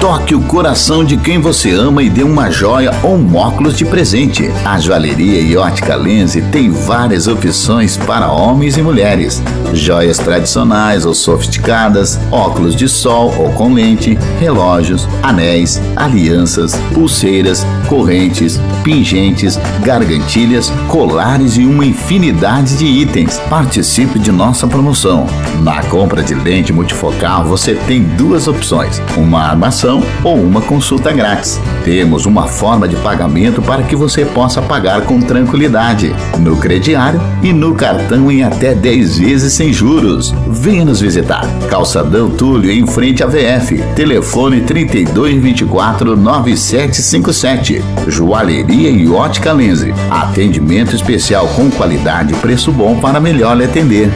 Toque o coração de quem você ama e dê uma joia ou um óculos de presente. A joalheria e ótica Lense tem várias opções para homens e mulheres. Joias tradicionais ou sofisticadas, óculos de sol ou com lente, relógios, anéis, alianças, pulseiras, correntes, pingentes, gargantilhas, colares e uma infinidade de itens. Participe de nossa promoção. Na compra de lente multifocal você tem duas opções: uma armação ou uma consulta grátis. Temos uma forma de pagamento para que você possa pagar com tranquilidade no crediário e no cartão em até 10 vezes sem juros. Venha nos visitar. Calçadão Túlio em frente à VF. Telefone 3224 9757. Joalheria e ótica Lense. Atendimento especial com qualidade e preço bom para melhor lhe atender.